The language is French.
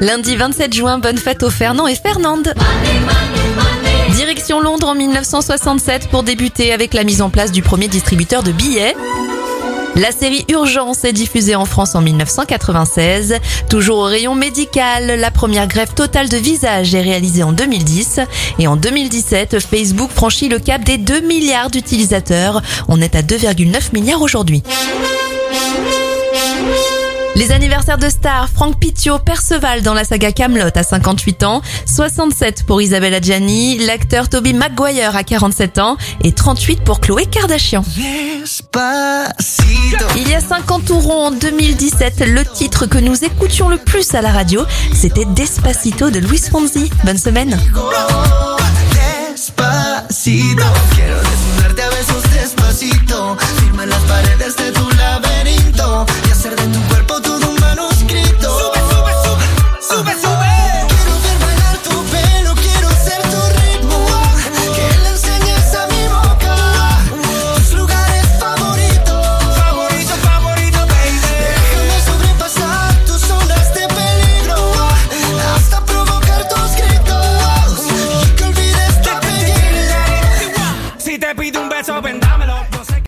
Lundi 27 juin, bonne fête aux Fernand et Fernande. Direction Londres en 1967 pour débuter avec la mise en place du premier distributeur de billets. La série Urgence est diffusée en France en 1996. Toujours au rayon médical, la première greffe totale de visage est réalisée en 2010. Et en 2017, Facebook franchit le cap des 2 milliards d'utilisateurs. On est à 2,9 milliards aujourd'hui. Les anniversaires de stars, Franck Pitio, Perceval dans la saga Camelot à 58 ans, 67 pour Isabelle Adjani, l'acteur Toby Maguire à 47 ans et 38 pour Chloé Kardashian. Il y a 50 euros en 2017, le titre que nous écoutions le plus à la radio, c'était Despacito de Luis Fonsi. Bonne semaine. Despacito, quiero desnudarte a besos despacito, firma las paredes de tu laberinto y hacer de tu So and